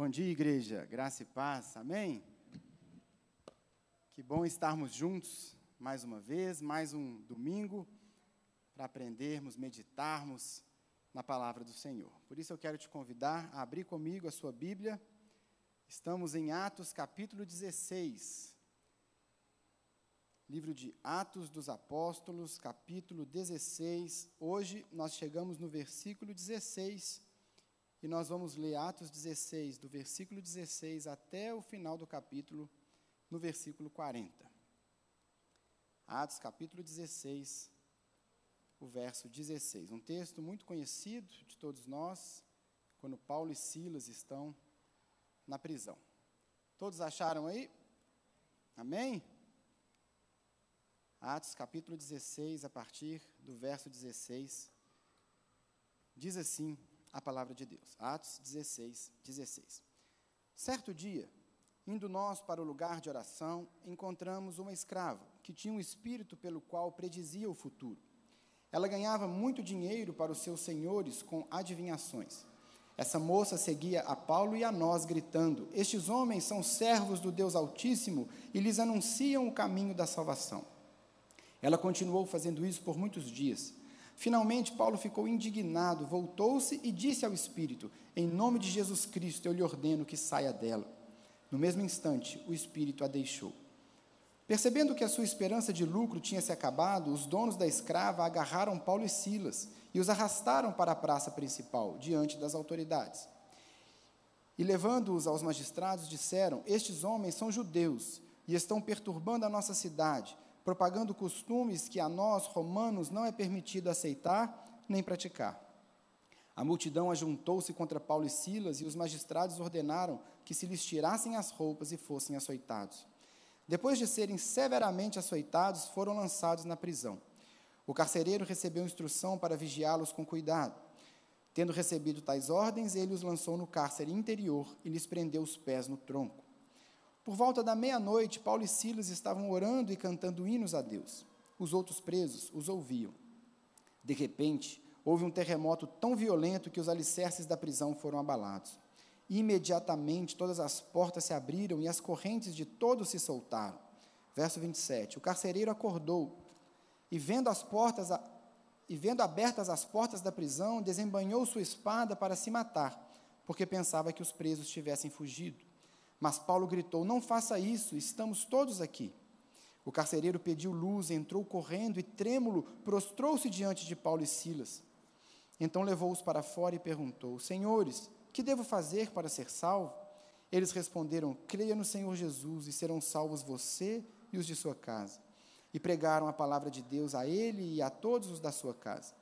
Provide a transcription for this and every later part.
Bom dia, igreja. Graça e paz. Amém? Que bom estarmos juntos mais uma vez, mais um domingo, para aprendermos, meditarmos na palavra do Senhor. Por isso eu quero te convidar a abrir comigo a sua Bíblia. Estamos em Atos capítulo 16. Livro de Atos dos Apóstolos, capítulo 16. Hoje nós chegamos no versículo 16 e nós vamos ler Atos 16, do versículo 16 até o final do capítulo, no versículo 40. Atos capítulo 16, o verso 16. Um texto muito conhecido de todos nós, quando Paulo e Silas estão na prisão. Todos acharam aí? Amém? Atos capítulo 16, a partir do verso 16, diz assim a palavra de Deus. Atos 16, 16. Certo dia, indo nós para o lugar de oração, encontramos uma escrava que tinha um espírito pelo qual predizia o futuro. Ela ganhava muito dinheiro para os seus senhores com adivinhações. Essa moça seguia a Paulo e a nós, gritando: Estes homens são servos do Deus Altíssimo e lhes anunciam o caminho da salvação. Ela continuou fazendo isso por muitos dias. Finalmente, Paulo ficou indignado, voltou-se e disse ao Espírito: Em nome de Jesus Cristo, eu lhe ordeno que saia dela. No mesmo instante, o Espírito a deixou. Percebendo que a sua esperança de lucro tinha se acabado, os donos da escrava agarraram Paulo e Silas e os arrastaram para a praça principal, diante das autoridades. E levando-os aos magistrados, disseram: Estes homens são judeus e estão perturbando a nossa cidade propagando costumes que a nós, romanos, não é permitido aceitar nem praticar. A multidão ajuntou-se contra Paulo e Silas e os magistrados ordenaram que se lhes tirassem as roupas e fossem açoitados. Depois de serem severamente açoitados, foram lançados na prisão. O carcereiro recebeu instrução para vigiá-los com cuidado. Tendo recebido tais ordens, ele os lançou no cárcere interior e lhes prendeu os pés no tronco. Por volta da meia-noite, Paulo e Silas estavam orando e cantando hinos a Deus. Os outros presos os ouviam. De repente, houve um terremoto tão violento que os alicerces da prisão foram abalados. Imediatamente todas as portas se abriram e as correntes de todos se soltaram. Verso 27. O carcereiro acordou e vendo as portas e vendo abertas as portas da prisão, desembanhou sua espada para se matar, porque pensava que os presos tivessem fugido. Mas Paulo gritou: Não faça isso, estamos todos aqui. O carcereiro pediu luz, entrou correndo e, trêmulo, prostrou-se diante de Paulo e Silas. Então levou-os para fora e perguntou: Senhores, que devo fazer para ser salvo? Eles responderam: Creia no Senhor Jesus e serão salvos você e os de sua casa. E pregaram a palavra de Deus a ele e a todos os da sua casa.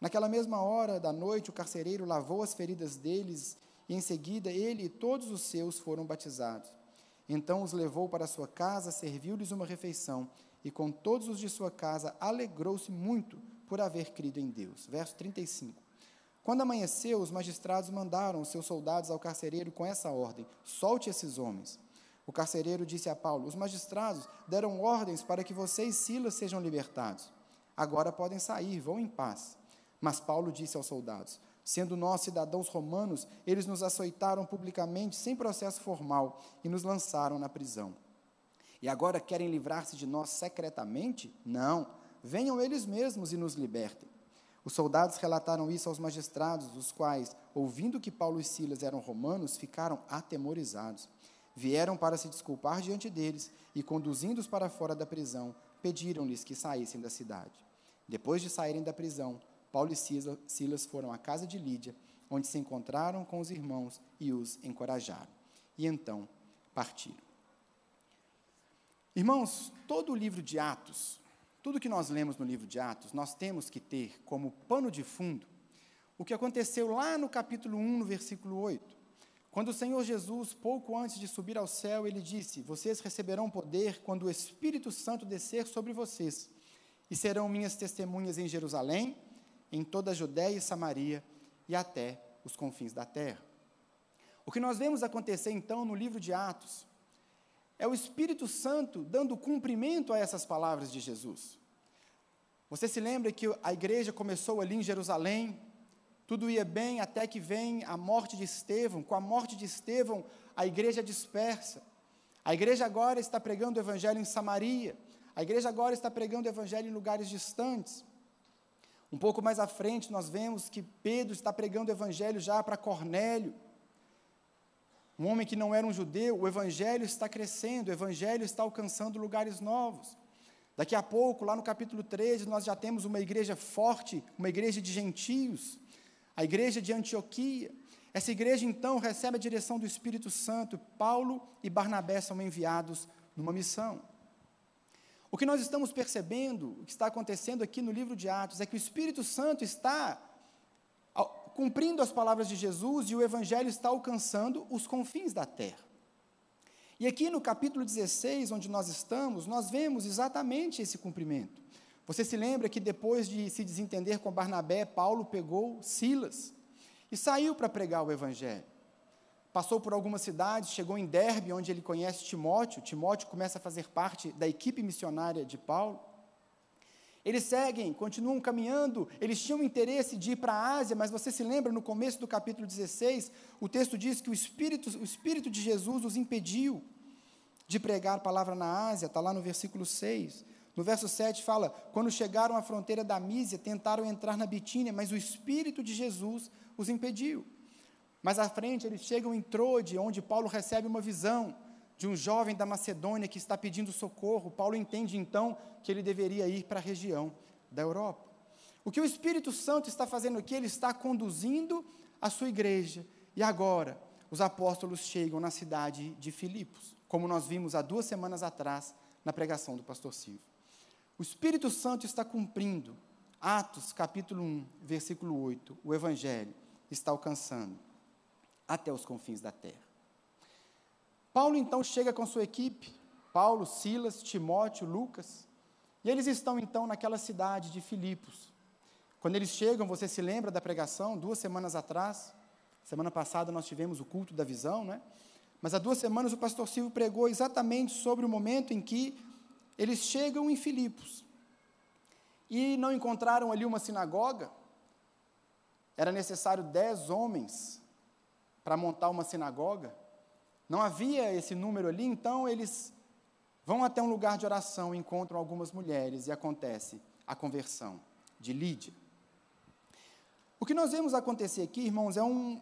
Naquela mesma hora da noite, o carcereiro lavou as feridas deles e em seguida ele e todos os seus foram batizados. Então os levou para sua casa, serviu-lhes uma refeição, e com todos os de sua casa alegrou-se muito por haver crido em Deus. Verso 35. Quando amanheceu, os magistrados mandaram os seus soldados ao carcereiro com essa ordem: solte esses homens. O carcereiro disse a Paulo: Os magistrados deram ordens para que você e Silas sejam libertados. Agora podem sair, vão em paz. Mas Paulo disse aos soldados: Sendo nós cidadãos romanos, eles nos açoitaram publicamente, sem processo formal, e nos lançaram na prisão. E agora querem livrar-se de nós secretamente? Não. Venham eles mesmos e nos libertem. Os soldados relataram isso aos magistrados, os quais, ouvindo que Paulo e Silas eram romanos, ficaram atemorizados. Vieram para se desculpar diante deles e, conduzindo-os para fora da prisão, pediram-lhes que saíssem da cidade. Depois de saírem da prisão, Paulo e Silas foram à casa de Lídia, onde se encontraram com os irmãos e os encorajaram. E então partiram. Irmãos, todo o livro de Atos, tudo que nós lemos no livro de Atos, nós temos que ter como pano de fundo o que aconteceu lá no capítulo 1, no versículo 8. Quando o Senhor Jesus, pouco antes de subir ao céu, ele disse: Vocês receberão poder quando o Espírito Santo descer sobre vocês, e serão minhas testemunhas em Jerusalém, em toda a Judéia e Samaria e até os confins da terra. O que nós vemos acontecer então no livro de Atos é o Espírito Santo dando cumprimento a essas palavras de Jesus. Você se lembra que a igreja começou ali em Jerusalém, Tudo ia bem até que vem a morte de Estevão. Com a morte de Estevão, a igreja dispersa. A igreja agora está pregando o evangelho em Samaria. A igreja agora está pregando o evangelho em lugares distantes. Um pouco mais à frente, nós vemos que Pedro está pregando o evangelho já para Cornélio. Um homem que não era um judeu, o evangelho está crescendo, o evangelho está alcançando lugares novos. Daqui a pouco, lá no capítulo 13, nós já temos uma igreja forte, uma igreja de gentios, a igreja de Antioquia. Essa igreja, então, recebe a direção do Espírito Santo. Paulo e Barnabé são enviados numa missão. O que nós estamos percebendo, o que está acontecendo aqui no livro de Atos, é que o Espírito Santo está cumprindo as palavras de Jesus e o Evangelho está alcançando os confins da terra. E aqui no capítulo 16, onde nós estamos, nós vemos exatamente esse cumprimento. Você se lembra que depois de se desentender com Barnabé, Paulo pegou Silas e saiu para pregar o Evangelho. Passou por algumas cidades, chegou em Derbe, onde ele conhece Timóteo. Timóteo começa a fazer parte da equipe missionária de Paulo. Eles seguem, continuam caminhando, eles tinham interesse de ir para a Ásia, mas você se lembra no começo do capítulo 16, o texto diz que o Espírito, o Espírito de Jesus os impediu de pregar a palavra na Ásia, está lá no versículo 6. No verso 7 fala: quando chegaram à fronteira da Mísia, tentaram entrar na Bitínia, mas o Espírito de Jesus os impediu. Mais à frente, eles chegam em Trode, onde Paulo recebe uma visão de um jovem da Macedônia que está pedindo socorro. Paulo entende então que ele deveria ir para a região da Europa. O que o Espírito Santo está fazendo aqui? Ele está conduzindo a sua igreja. E agora, os apóstolos chegam na cidade de Filipos, como nós vimos há duas semanas atrás na pregação do pastor Silvio. O Espírito Santo está cumprindo. Atos, capítulo 1, versículo 8. O Evangelho está alcançando até os confins da terra. Paulo então chega com sua equipe, Paulo, Silas, Timóteo, Lucas, e eles estão então naquela cidade de Filipos. Quando eles chegam, você se lembra da pregação, duas semanas atrás, semana passada nós tivemos o culto da visão, né? Mas há duas semanas o pastor Silvio pregou exatamente sobre o momento em que eles chegam em Filipos e não encontraram ali uma sinagoga. Era necessário dez homens para montar uma sinagoga. Não havia esse número ali, então eles vão até um lugar de oração, encontram algumas mulheres e acontece a conversão de Lídia. O que nós vemos acontecer aqui, irmãos, é um,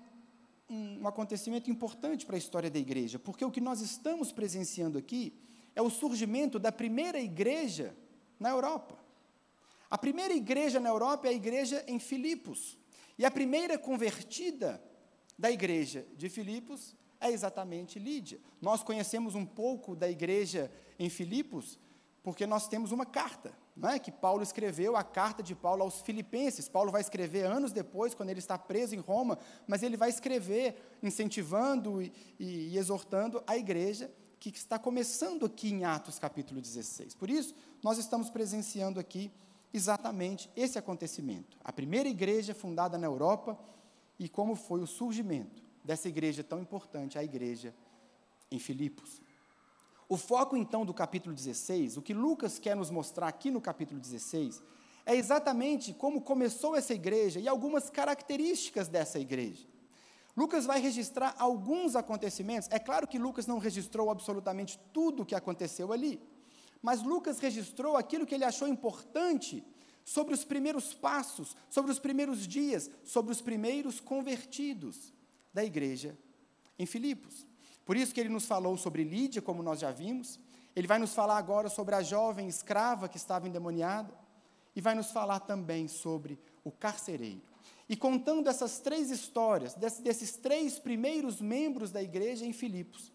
um, acontecimento importante para a história da igreja, porque o que nós estamos presenciando aqui é o surgimento da primeira igreja na Europa. A primeira igreja na Europa é a igreja em Filipos. E a primeira convertida da igreja de Filipos é exatamente Lídia. Nós conhecemos um pouco da igreja em Filipos porque nós temos uma carta, não é? que Paulo escreveu, a carta de Paulo aos Filipenses. Paulo vai escrever anos depois, quando ele está preso em Roma, mas ele vai escrever incentivando e, e, e exortando a igreja que está começando aqui em Atos capítulo 16. Por isso, nós estamos presenciando aqui exatamente esse acontecimento. A primeira igreja fundada na Europa e como foi o surgimento dessa igreja tão importante, a igreja em Filipos. O foco então do capítulo 16, o que Lucas quer nos mostrar aqui no capítulo 16, é exatamente como começou essa igreja e algumas características dessa igreja. Lucas vai registrar alguns acontecimentos. É claro que Lucas não registrou absolutamente tudo o que aconteceu ali, mas Lucas registrou aquilo que ele achou importante sobre os primeiros passos, sobre os primeiros dias, sobre os primeiros convertidos da igreja em Filipos. Por isso que ele nos falou sobre Lídia, como nós já vimos. Ele vai nos falar agora sobre a jovem escrava que estava endemoniada. E vai nos falar também sobre o carcereiro. E contando essas três histórias, desses três primeiros membros da igreja em Filipos,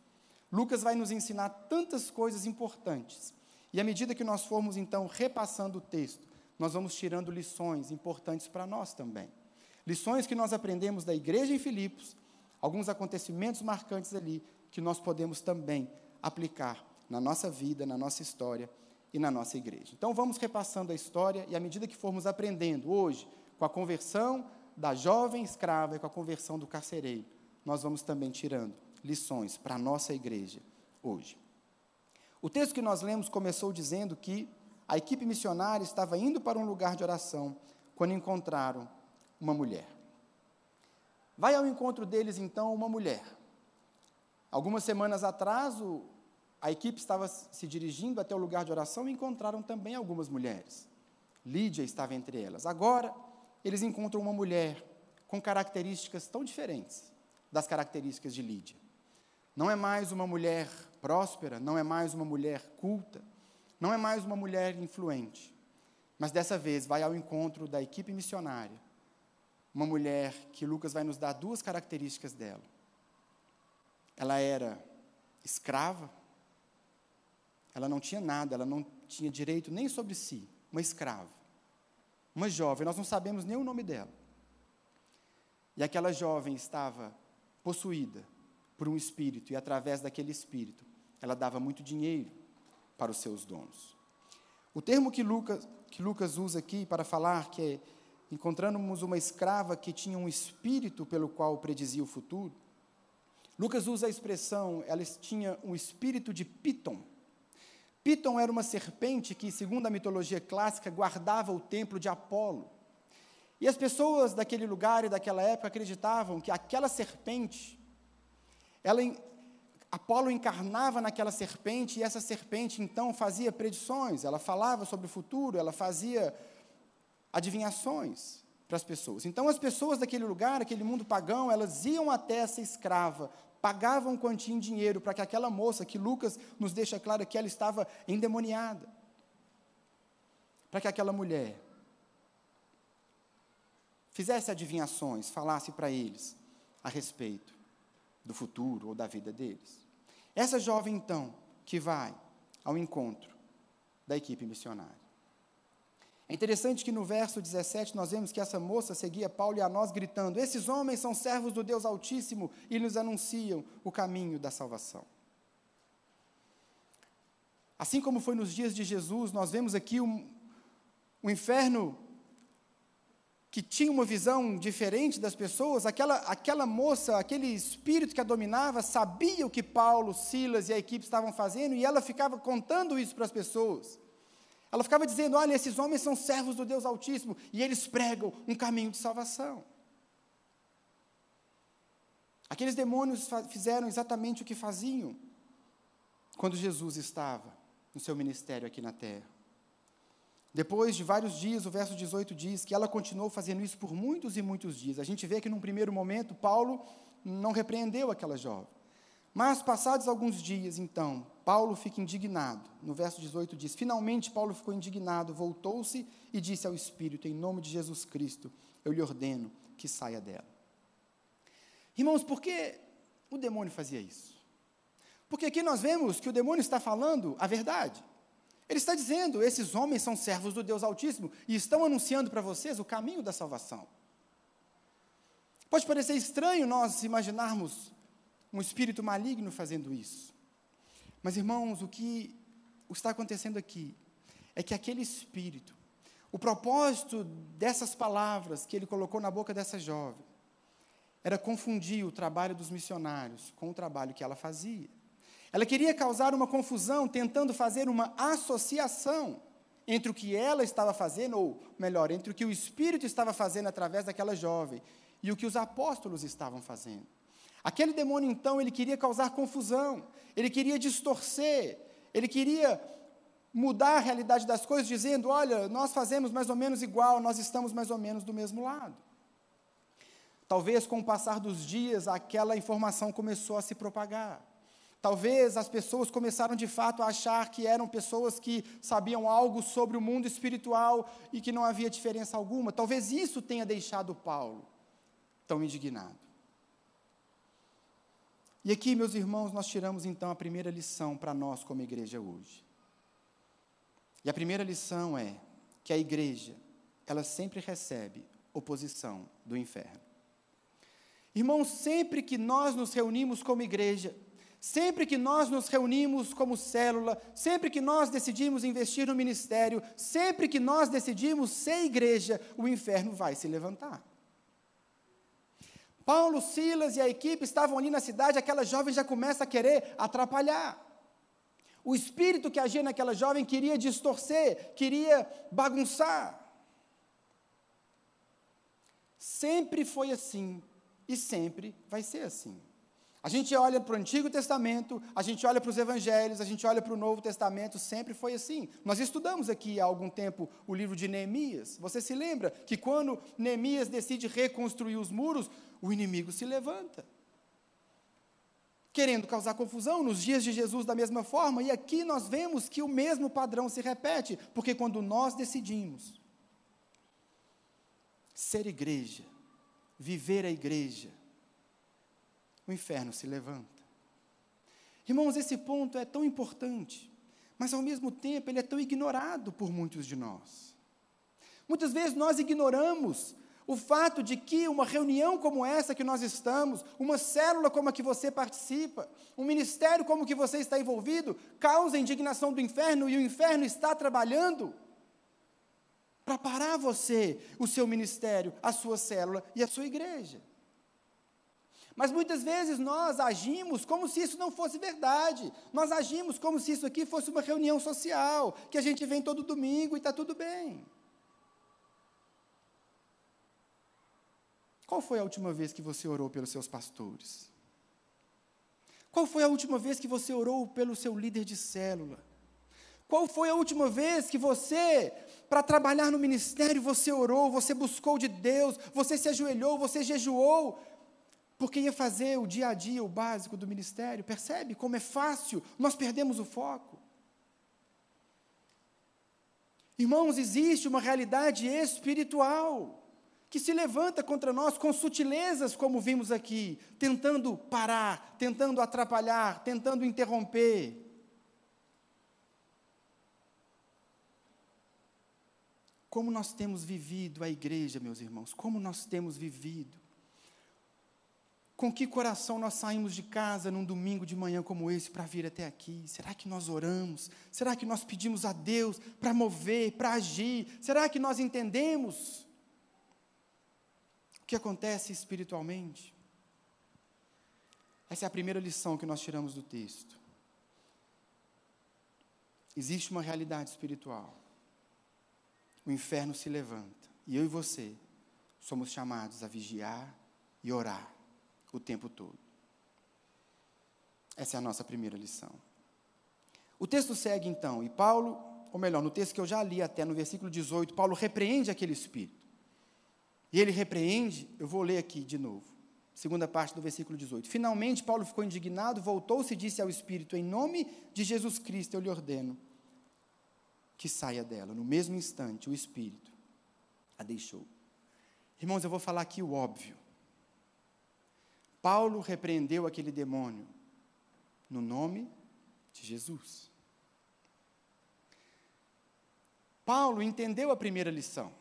Lucas vai nos ensinar tantas coisas importantes. E à medida que nós formos então repassando o texto, nós vamos tirando lições importantes para nós também. Lições que nós aprendemos da igreja em Filipos alguns acontecimentos marcantes ali que nós podemos também aplicar na nossa vida, na nossa história e na nossa igreja. Então vamos repassando a história e à medida que formos aprendendo hoje com a conversão da jovem escrava e com a conversão do carcereiro, nós vamos também tirando lições para a nossa igreja hoje. O texto que nós lemos começou dizendo que a equipe missionária estava indo para um lugar de oração quando encontraram uma mulher. Vai ao encontro deles, então, uma mulher. Algumas semanas atrás, o, a equipe estava se dirigindo até o lugar de oração e encontraram também algumas mulheres. Lídia estava entre elas. Agora, eles encontram uma mulher com características tão diferentes das características de Lídia. Não é mais uma mulher próspera, não é mais uma mulher culta, não é mais uma mulher influente, mas dessa vez vai ao encontro da equipe missionária, uma mulher que Lucas vai nos dar duas características dela. Ela era escrava, ela não tinha nada, ela não tinha direito nem sobre si, uma escrava, uma jovem, nós não sabemos nem o nome dela. E aquela jovem estava possuída por um espírito, e através daquele espírito, ela dava muito dinheiro para os seus donos. O termo que Lucas, que Lucas usa aqui para falar que é, encontramos uma escrava que tinha um espírito pelo qual predizia o futuro, Lucas usa a expressão, ela tinha um espírito de Piton. Piton era uma serpente que, segundo a mitologia clássica, guardava o templo de Apolo. E as pessoas daquele lugar e daquela época acreditavam que aquela serpente, ela, Apolo encarnava naquela serpente e essa serpente então fazia predições, ela falava sobre o futuro, ela fazia adivinhações para as pessoas. Então as pessoas daquele lugar, aquele mundo pagão, elas iam até essa escrava pagavam quantia em dinheiro para que aquela moça, que Lucas nos deixa claro que ela estava endemoniada, para que aquela mulher fizesse adivinhações, falasse para eles a respeito do futuro ou da vida deles. Essa jovem, então, que vai ao encontro da equipe missionária. É interessante que no verso 17 nós vemos que essa moça seguia Paulo e a nós gritando: Esses homens são servos do Deus Altíssimo e nos anunciam o caminho da salvação. Assim como foi nos dias de Jesus, nós vemos aqui um, um inferno que tinha uma visão diferente das pessoas, aquela, aquela moça, aquele espírito que a dominava, sabia o que Paulo, Silas e a equipe estavam fazendo e ela ficava contando isso para as pessoas. Ela ficava dizendo: olha, esses homens são servos do Deus Altíssimo e eles pregam um caminho de salvação. Aqueles demônios fizeram exatamente o que faziam quando Jesus estava no seu ministério aqui na terra. Depois de vários dias, o verso 18 diz que ela continuou fazendo isso por muitos e muitos dias. A gente vê que num primeiro momento Paulo não repreendeu aquela jovem. Mas passados alguns dias, então, Paulo fica indignado. No verso 18 diz: Finalmente Paulo ficou indignado, voltou-se e disse ao Espírito: Em nome de Jesus Cristo, eu lhe ordeno que saia dela. Irmãos, por que o demônio fazia isso? Porque aqui nós vemos que o demônio está falando a verdade. Ele está dizendo: esses homens são servos do Deus Altíssimo e estão anunciando para vocês o caminho da salvação. Pode parecer estranho nós imaginarmos um espírito maligno fazendo isso. Mas, irmãos, o que está acontecendo aqui é que aquele espírito, o propósito dessas palavras que ele colocou na boca dessa jovem, era confundir o trabalho dos missionários com o trabalho que ela fazia. Ela queria causar uma confusão, tentando fazer uma associação entre o que ela estava fazendo, ou melhor, entre o que o Espírito estava fazendo através daquela jovem e o que os apóstolos estavam fazendo. Aquele demônio, então, ele queria causar confusão, ele queria distorcer, ele queria mudar a realidade das coisas, dizendo: olha, nós fazemos mais ou menos igual, nós estamos mais ou menos do mesmo lado. Talvez com o passar dos dias, aquela informação começou a se propagar. Talvez as pessoas começaram de fato a achar que eram pessoas que sabiam algo sobre o mundo espiritual e que não havia diferença alguma. Talvez isso tenha deixado Paulo tão indignado. E aqui, meus irmãos, nós tiramos então a primeira lição para nós como igreja hoje. E a primeira lição é que a igreja, ela sempre recebe oposição do inferno. Irmãos, sempre que nós nos reunimos como igreja, sempre que nós nos reunimos como célula, sempre que nós decidimos investir no ministério, sempre que nós decidimos ser igreja, o inferno vai se levantar. Paulo, Silas e a equipe estavam ali na cidade, aquela jovem já começa a querer atrapalhar. O espírito que agia naquela jovem queria distorcer, queria bagunçar. Sempre foi assim e sempre vai ser assim. A gente olha para o Antigo Testamento, a gente olha para os Evangelhos, a gente olha para o Novo Testamento, sempre foi assim. Nós estudamos aqui há algum tempo o livro de Neemias. Você se lembra que quando Neemias decide reconstruir os muros, o inimigo se levanta, querendo causar confusão nos dias de Jesus da mesma forma. E aqui nós vemos que o mesmo padrão se repete, porque quando nós decidimos ser igreja, viver a igreja, o inferno se levanta. Irmãos, esse ponto é tão importante, mas ao mesmo tempo ele é tão ignorado por muitos de nós. Muitas vezes nós ignoramos o fato de que uma reunião como essa que nós estamos, uma célula como a que você participa, um ministério como o que você está envolvido, causa a indignação do inferno e o inferno está trabalhando para parar você, o seu ministério, a sua célula e a sua igreja. Mas muitas vezes nós agimos como se isso não fosse verdade. Nós agimos como se isso aqui fosse uma reunião social, que a gente vem todo domingo e está tudo bem. Qual foi a última vez que você orou pelos seus pastores? Qual foi a última vez que você orou pelo seu líder de célula? Qual foi a última vez que você, para trabalhar no ministério, você orou, você buscou de Deus, você se ajoelhou, você jejuou porque ia fazer o dia a dia, o básico do ministério. Percebe como é fácil? Nós perdemos o foco. Irmãos, existe uma realidade espiritual que se levanta contra nós com sutilezas, como vimos aqui, tentando parar, tentando atrapalhar, tentando interromper. Como nós temos vivido a igreja, meus irmãos, como nós temos vivido. Com que coração nós saímos de casa num domingo de manhã como esse para vir até aqui? Será que nós oramos? Será que nós pedimos a Deus para mover, para agir? Será que nós entendemos o que acontece espiritualmente? Essa é a primeira lição que nós tiramos do texto. Existe uma realidade espiritual. O inferno se levanta e eu e você somos chamados a vigiar e orar o tempo todo. Essa é a nossa primeira lição. O texto segue então, e Paulo, ou melhor, no texto que eu já li até no versículo 18, Paulo repreende aquele espírito. E ele repreende, eu vou ler aqui de novo, segunda parte do versículo 18. Finalmente, Paulo ficou indignado, voltou-se e disse ao espírito: Em nome de Jesus Cristo eu lhe ordeno que saia dela. No mesmo instante, o espírito a deixou. Irmãos, eu vou falar aqui o óbvio. Paulo repreendeu aquele demônio no nome de Jesus. Paulo entendeu a primeira lição.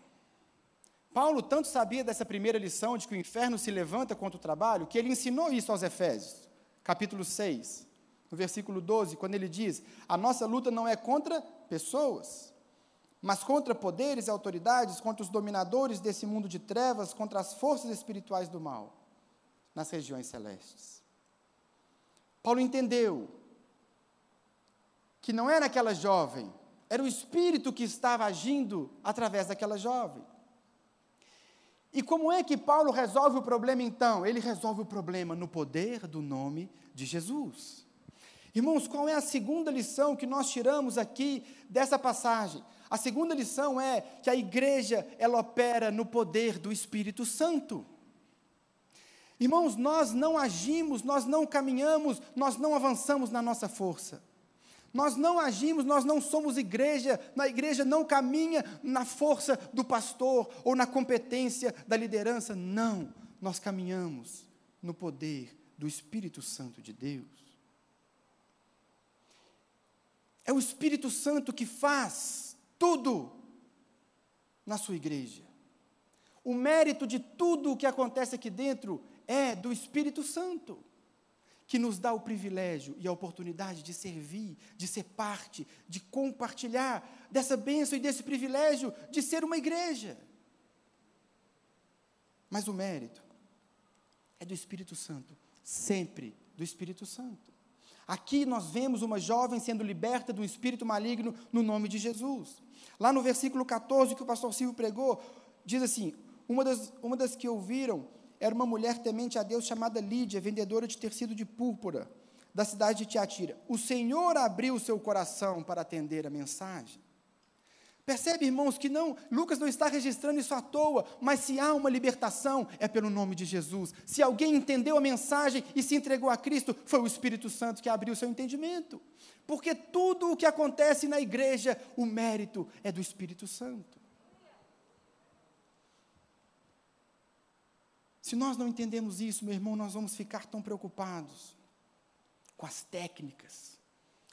Paulo tanto sabia dessa primeira lição de que o inferno se levanta contra o trabalho, que ele ensinou isso aos Efésios, capítulo 6, no versículo 12, quando ele diz: A nossa luta não é contra pessoas, mas contra poderes e autoridades, contra os dominadores desse mundo de trevas, contra as forças espirituais do mal nas regiões celestes. Paulo entendeu que não era aquela jovem, era o Espírito que estava agindo através daquela jovem. E como é que Paulo resolve o problema então? Ele resolve o problema no poder do nome de Jesus. Irmãos, qual é a segunda lição que nós tiramos aqui dessa passagem? A segunda lição é que a igreja ela opera no poder do Espírito Santo. Irmãos, nós não agimos, nós não caminhamos, nós não avançamos na nossa força. Nós não agimos, nós não somos igreja, na igreja não caminha na força do pastor ou na competência da liderança, não. Nós caminhamos no poder do Espírito Santo de Deus. É o Espírito Santo que faz tudo na sua igreja. O mérito de tudo o que acontece aqui dentro é do Espírito Santo, que nos dá o privilégio e a oportunidade de servir, de ser parte, de compartilhar dessa bênção e desse privilégio de ser uma igreja. Mas o mérito é do Espírito Santo, sempre do Espírito Santo. Aqui nós vemos uma jovem sendo liberta do espírito maligno no nome de Jesus. Lá no versículo 14 que o pastor Silvio pregou, diz assim: uma das, uma das que ouviram era uma mulher temente a Deus chamada Lídia, vendedora de tecido de púrpura, da cidade de Tiatira. O Senhor abriu seu coração para atender a mensagem. Percebe, irmãos, que não, Lucas não está registrando isso à toa, mas se há uma libertação, é pelo nome de Jesus. Se alguém entendeu a mensagem e se entregou a Cristo, foi o Espírito Santo que abriu seu entendimento. Porque tudo o que acontece na igreja, o mérito é do Espírito Santo. Se nós não entendemos isso, meu irmão, nós vamos ficar tão preocupados com as técnicas,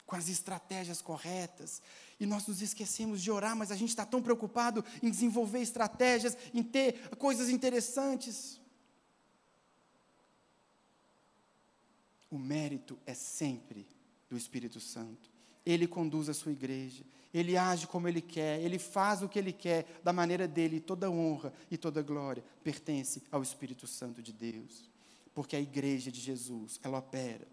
com as estratégias corretas. E nós nos esquecemos de orar, mas a gente está tão preocupado em desenvolver estratégias, em ter coisas interessantes. O mérito é sempre do Espírito Santo. Ele conduz a sua igreja, ele age como ele quer, ele faz o que ele quer, da maneira dele, toda honra e toda glória pertence ao Espírito Santo de Deus. Porque a igreja de Jesus, ela opera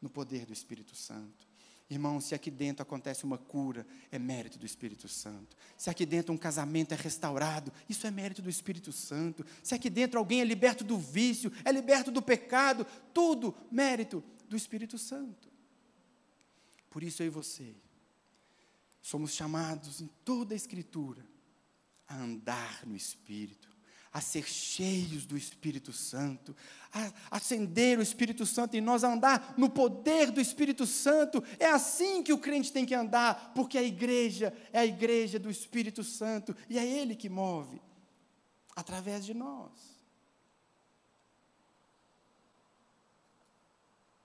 no poder do Espírito Santo. Irmão, se aqui dentro acontece uma cura, é mérito do Espírito Santo. Se aqui dentro um casamento é restaurado, isso é mérito do Espírito Santo. Se aqui dentro alguém é liberto do vício, é liberto do pecado, tudo mérito do Espírito Santo. Por isso eu e você somos chamados em toda a Escritura a andar no Espírito, a ser cheios do Espírito Santo, a acender o Espírito Santo em nós, a andar no poder do Espírito Santo. É assim que o crente tem que andar, porque a igreja é a igreja do Espírito Santo e é Ele que move através de nós.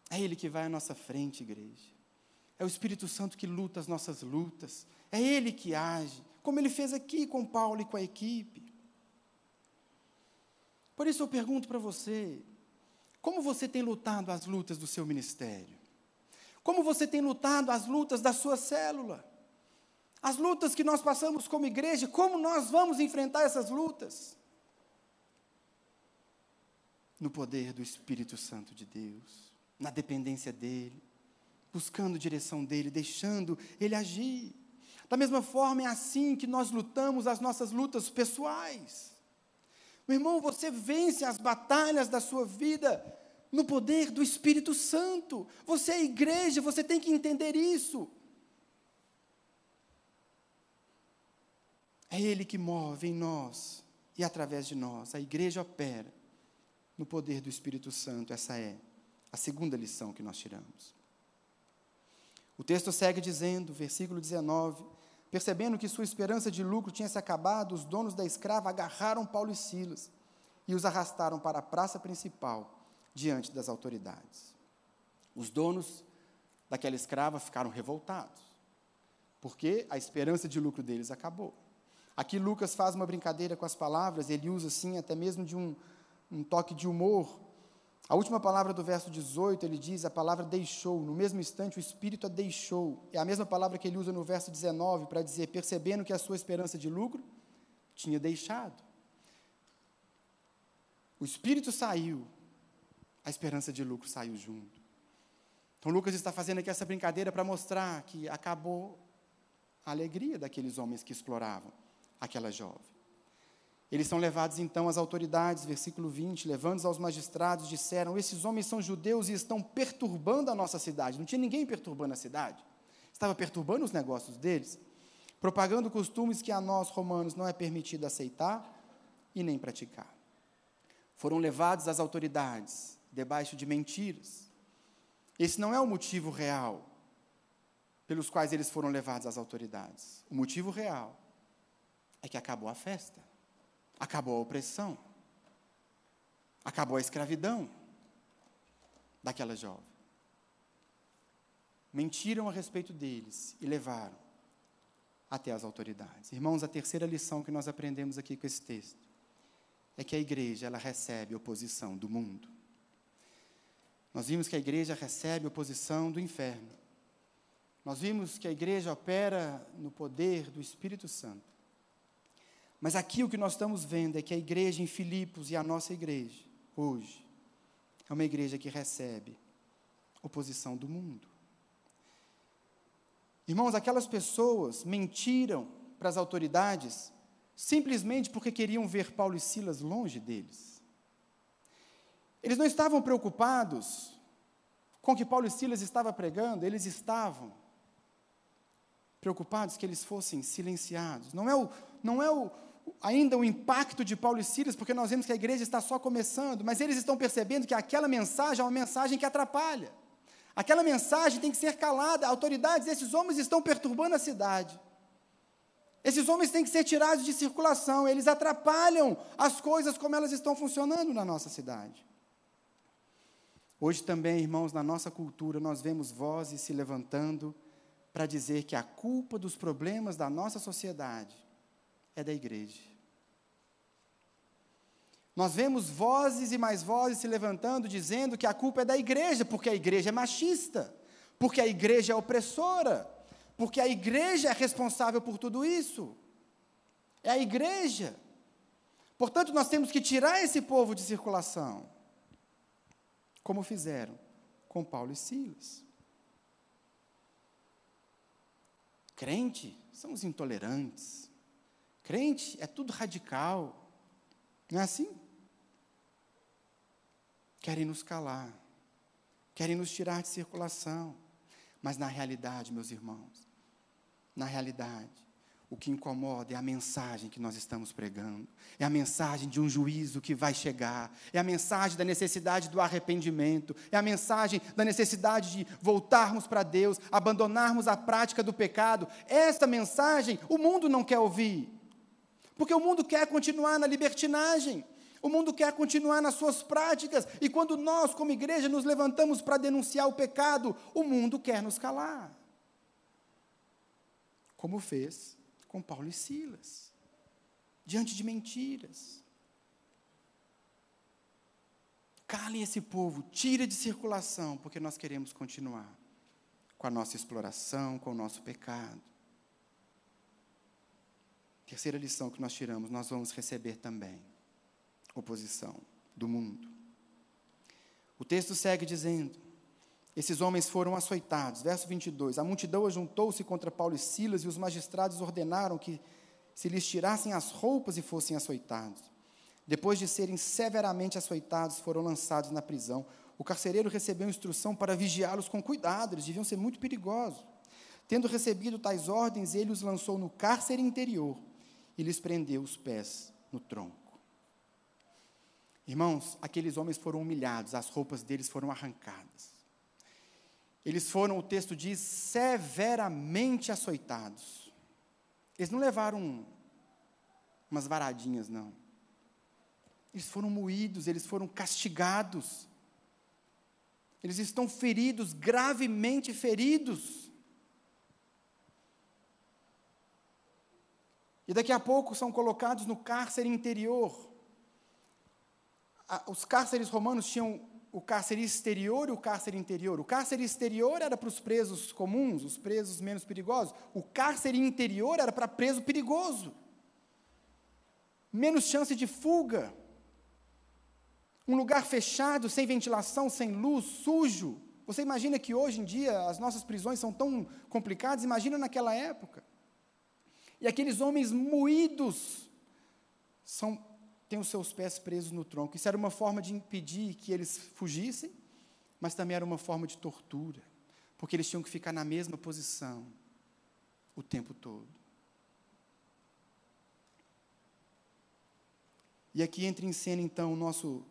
É Ele que vai à nossa frente, igreja. É o Espírito Santo que luta as nossas lutas. É Ele que age, como Ele fez aqui com Paulo e com a equipe. Por isso eu pergunto para você: como você tem lutado as lutas do seu ministério? Como você tem lutado as lutas da sua célula? As lutas que nós passamos como igreja, como nós vamos enfrentar essas lutas? No poder do Espírito Santo de Deus, na dependência dEle, buscando direção dEle, deixando Ele agir. Da mesma forma, é assim que nós lutamos as nossas lutas pessoais. Meu irmão, você vence as batalhas da sua vida no poder do Espírito Santo. Você é igreja, você tem que entender isso. É Ele que move em nós e através de nós. A igreja opera no poder do Espírito Santo. Essa é a segunda lição que nós tiramos. O texto segue dizendo, versículo 19: Percebendo que sua esperança de lucro tinha se acabado, os donos da escrava agarraram Paulo e Silas e os arrastaram para a praça principal diante das autoridades. Os donos daquela escrava ficaram revoltados, porque a esperança de lucro deles acabou. Aqui Lucas faz uma brincadeira com as palavras, ele usa assim até mesmo de um, um toque de humor, a última palavra do verso 18, ele diz a palavra deixou. No mesmo instante, o Espírito a deixou. É a mesma palavra que ele usa no verso 19 para dizer, percebendo que a sua esperança de lucro tinha deixado. O Espírito saiu, a esperança de lucro saiu junto. Então, Lucas está fazendo aqui essa brincadeira para mostrar que acabou a alegria daqueles homens que exploravam aquela jovem. Eles são levados então às autoridades, versículo 20, levando-os aos magistrados, disseram: Esses homens são judeus e estão perturbando a nossa cidade. Não tinha ninguém perturbando a cidade, estava perturbando os negócios deles, propagando costumes que a nós, romanos, não é permitido aceitar e nem praticar. Foram levados às autoridades, debaixo de mentiras. Esse não é o motivo real pelos quais eles foram levados às autoridades. O motivo real é que acabou a festa. Acabou a opressão. Acabou a escravidão daquela jovem. Mentiram a respeito deles e levaram até as autoridades. Irmãos, a terceira lição que nós aprendemos aqui com esse texto é que a igreja ela recebe oposição do mundo. Nós vimos que a igreja recebe oposição do inferno. Nós vimos que a igreja opera no poder do Espírito Santo. Mas aqui o que nós estamos vendo é que a igreja em Filipos e a nossa igreja, hoje, é uma igreja que recebe oposição do mundo. Irmãos, aquelas pessoas mentiram para as autoridades simplesmente porque queriam ver Paulo e Silas longe deles. Eles não estavam preocupados com o que Paulo e Silas estavam pregando, eles estavam preocupados que eles fossem silenciados. Não é, o, não é o, ainda o impacto de Paulo e Silas, porque nós vemos que a igreja está só começando, mas eles estão percebendo que aquela mensagem é uma mensagem que atrapalha. Aquela mensagem tem que ser calada. Autoridades, esses homens estão perturbando a cidade. Esses homens têm que ser tirados de circulação, eles atrapalham as coisas como elas estão funcionando na nossa cidade. Hoje também, irmãos, na nossa cultura, nós vemos vozes se levantando para dizer que a culpa dos problemas da nossa sociedade é da igreja. Nós vemos vozes e mais vozes se levantando dizendo que a culpa é da igreja, porque a igreja é machista, porque a igreja é opressora, porque a igreja é responsável por tudo isso. É a igreja. Portanto, nós temos que tirar esse povo de circulação como fizeram com Paulo e Silas. Crente são os intolerantes. Crente é tudo radical. Não é assim? Querem nos calar, querem nos tirar de circulação. Mas na realidade, meus irmãos, na realidade, o que incomoda é a mensagem que nós estamos pregando, é a mensagem de um juízo que vai chegar, é a mensagem da necessidade do arrependimento, é a mensagem da necessidade de voltarmos para Deus, abandonarmos a prática do pecado. Esta mensagem o mundo não quer ouvir, porque o mundo quer continuar na libertinagem, o mundo quer continuar nas suas práticas, e quando nós, como igreja, nos levantamos para denunciar o pecado, o mundo quer nos calar. Como fez com Paulo e Silas, diante de mentiras. Calem esse povo, tire de circulação, porque nós queremos continuar com a nossa exploração, com o nosso pecado. Terceira lição que nós tiramos, nós vamos receber também oposição do mundo. O texto segue dizendo: esses homens foram açoitados. Verso 22. A multidão ajuntou-se contra Paulo e Silas, e os magistrados ordenaram que se lhes tirassem as roupas e fossem açoitados. Depois de serem severamente açoitados, foram lançados na prisão. O carcereiro recebeu instrução para vigiá-los com cuidado, eles deviam ser muito perigosos. Tendo recebido tais ordens, ele os lançou no cárcere interior e lhes prendeu os pés no tronco. Irmãos, aqueles homens foram humilhados, as roupas deles foram arrancadas. Eles foram, o texto diz, severamente açoitados. Eles não levaram umas varadinhas, não. Eles foram moídos, eles foram castigados. Eles estão feridos, gravemente feridos. E daqui a pouco são colocados no cárcere interior. Os cárceres romanos tinham o cárcere exterior e o cárcere interior. O cárcere exterior era para os presos comuns, os presos menos perigosos. O cárcere interior era para preso perigoso. Menos chance de fuga. Um lugar fechado, sem ventilação, sem luz, sujo. Você imagina que hoje em dia as nossas prisões são tão complicadas? Imagina naquela época. E aqueles homens moídos são têm os seus pés presos no tronco. Isso era uma forma de impedir que eles fugissem, mas também era uma forma de tortura, porque eles tinham que ficar na mesma posição o tempo todo. E aqui entra em cena, então, o nosso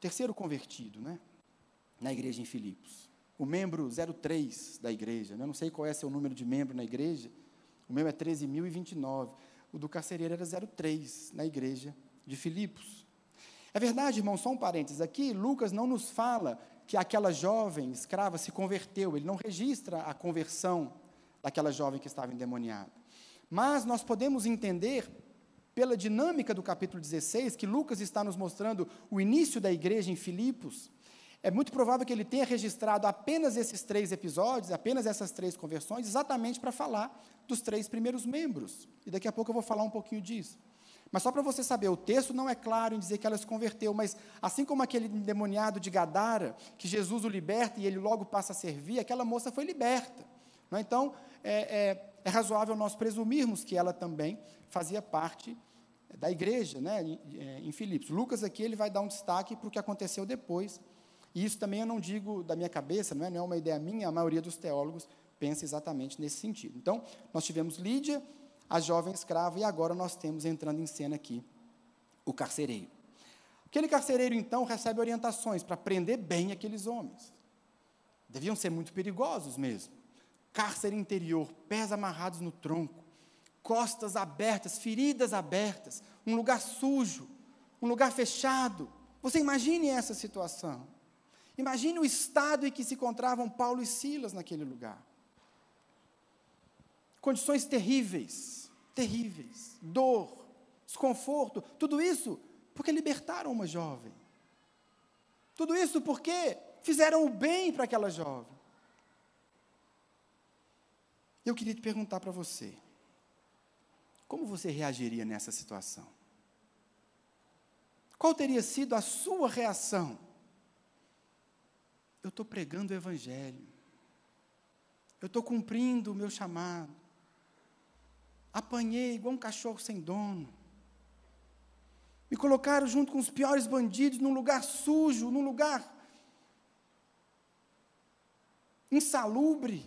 terceiro convertido, né? Na igreja em Filipos. O membro 03 da igreja. Né? Não sei qual é seu número de membro na igreja. O meu é 13.029. O do carcereiro era 03 na igreja de Filipos. É verdade, irmão, só um parênteses aqui, Lucas não nos fala que aquela jovem escrava se converteu, ele não registra a conversão daquela jovem que estava endemoniada. Mas nós podemos entender, pela dinâmica do capítulo 16, que Lucas está nos mostrando o início da igreja em Filipos. É muito provável que ele tenha registrado apenas esses três episódios, apenas essas três conversões, exatamente para falar dos três primeiros membros. E daqui a pouco eu vou falar um pouquinho disso. Mas só para você saber, o texto não é claro em dizer que ela se converteu, mas assim como aquele endemoniado de Gadara, que Jesus o liberta e ele logo passa a servir, aquela moça foi liberta. É? Então, é, é, é razoável nós presumirmos que ela também fazia parte da igreja né, em, é, em Filipos. Lucas aqui ele vai dar um destaque para o que aconteceu depois. E isso também eu não digo da minha cabeça, não é, não é uma ideia minha, a maioria dos teólogos pensa exatamente nesse sentido. Então, nós tivemos Lídia, a jovem escrava, e agora nós temos entrando em cena aqui o carcereiro. Aquele carcereiro, então, recebe orientações para prender bem aqueles homens. Deviam ser muito perigosos mesmo. Cárcere interior, pés amarrados no tronco, costas abertas, feridas abertas, um lugar sujo, um lugar fechado. Você imagine essa situação. Imagine o estado em que se encontravam Paulo e Silas naquele lugar. Condições terríveis, terríveis, dor, desconforto, tudo isso porque libertaram uma jovem. Tudo isso porque fizeram o bem para aquela jovem. Eu queria te perguntar para você: como você reagiria nessa situação? Qual teria sido a sua reação? Eu estou pregando o Evangelho, eu estou cumprindo o meu chamado, apanhei igual um cachorro sem dono, me colocaram junto com os piores bandidos num lugar sujo, num lugar insalubre,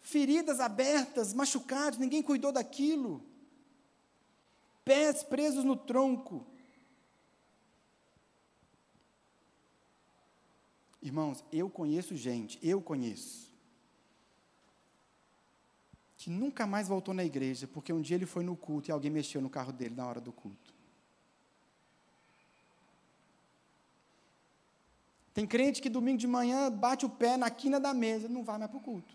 feridas abertas, machucados, ninguém cuidou daquilo. Pés presos no tronco. Irmãos, eu conheço gente, eu conheço, que nunca mais voltou na igreja, porque um dia ele foi no culto e alguém mexeu no carro dele na hora do culto. Tem crente que domingo de manhã bate o pé na quina da mesa, não vai mais para o culto.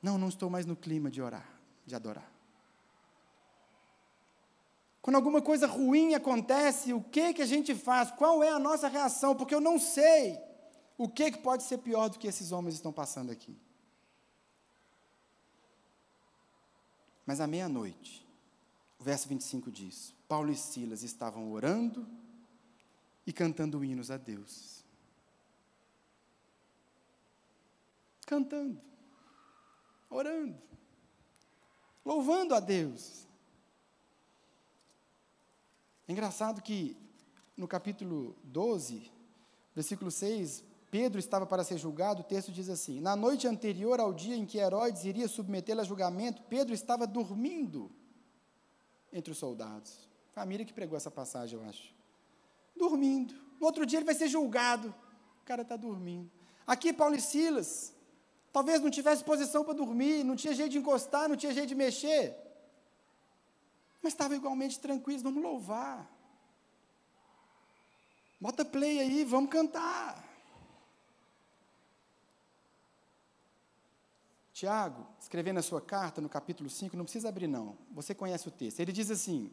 Não, não estou mais no clima de orar, de adorar. Quando alguma coisa ruim acontece, o que que a gente faz? Qual é a nossa reação? Porque eu não sei o que, que pode ser pior do que esses homens estão passando aqui. Mas à meia-noite, o verso 25 diz: Paulo e Silas estavam orando e cantando hinos a Deus. Cantando, orando, louvando a Deus. É engraçado que no capítulo 12, versículo 6, Pedro estava para ser julgado, o texto diz assim: Na noite anterior ao dia em que Herodes iria submetê-lo a julgamento, Pedro estava dormindo entre os soldados. Família que pregou essa passagem, eu acho dormindo. No outro dia ele vai ser julgado. O cara está dormindo. Aqui, Paulo e Silas, talvez não tivesse posição para dormir, não tinha jeito de encostar, não tinha jeito de mexer. Mas estava igualmente tranquilos, vamos louvar. Bota play aí, vamos cantar. Tiago, escrevendo a sua carta no capítulo 5, não precisa abrir não, você conhece o texto. Ele diz assim: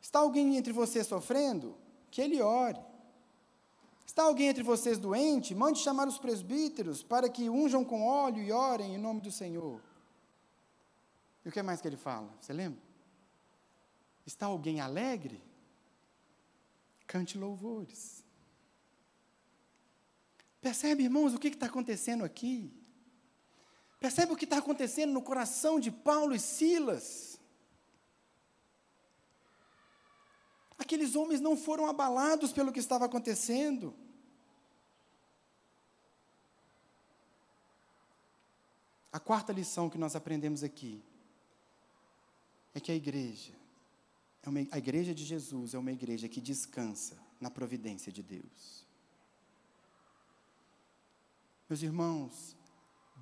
Está alguém entre vocês sofrendo? que ele ore. Está alguém entre vocês doente? Mande chamar os presbíteros para que unjam com óleo e orem em nome do Senhor. E o que mais que ele fala? Você lembra? Está alguém alegre? Cante louvores. Percebe, irmãos, o que está acontecendo aqui? Percebe o que está acontecendo no coração de Paulo e Silas? Aqueles homens não foram abalados pelo que estava acontecendo. A quarta lição que nós aprendemos aqui é que a igreja, é uma, a igreja de Jesus é uma igreja que descansa na providência de Deus. Meus irmãos,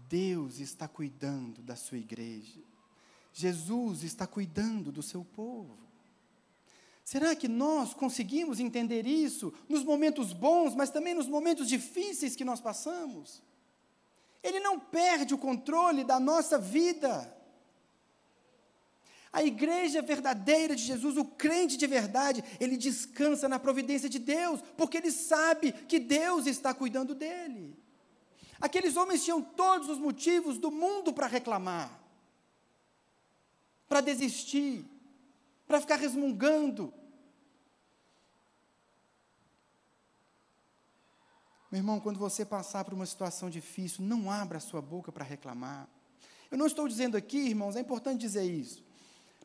Deus está cuidando da sua igreja. Jesus está cuidando do seu povo. Será que nós conseguimos entender isso nos momentos bons, mas também nos momentos difíceis que nós passamos? Ele não perde o controle da nossa vida. A igreja verdadeira de Jesus, o crente de verdade, ele descansa na providência de Deus, porque ele sabe que Deus está cuidando dele. Aqueles homens tinham todos os motivos do mundo para reclamar, para desistir, para ficar resmungando. Meu irmão, quando você passar por uma situação difícil, não abra sua boca para reclamar. Eu não estou dizendo aqui, irmãos, é importante dizer isso.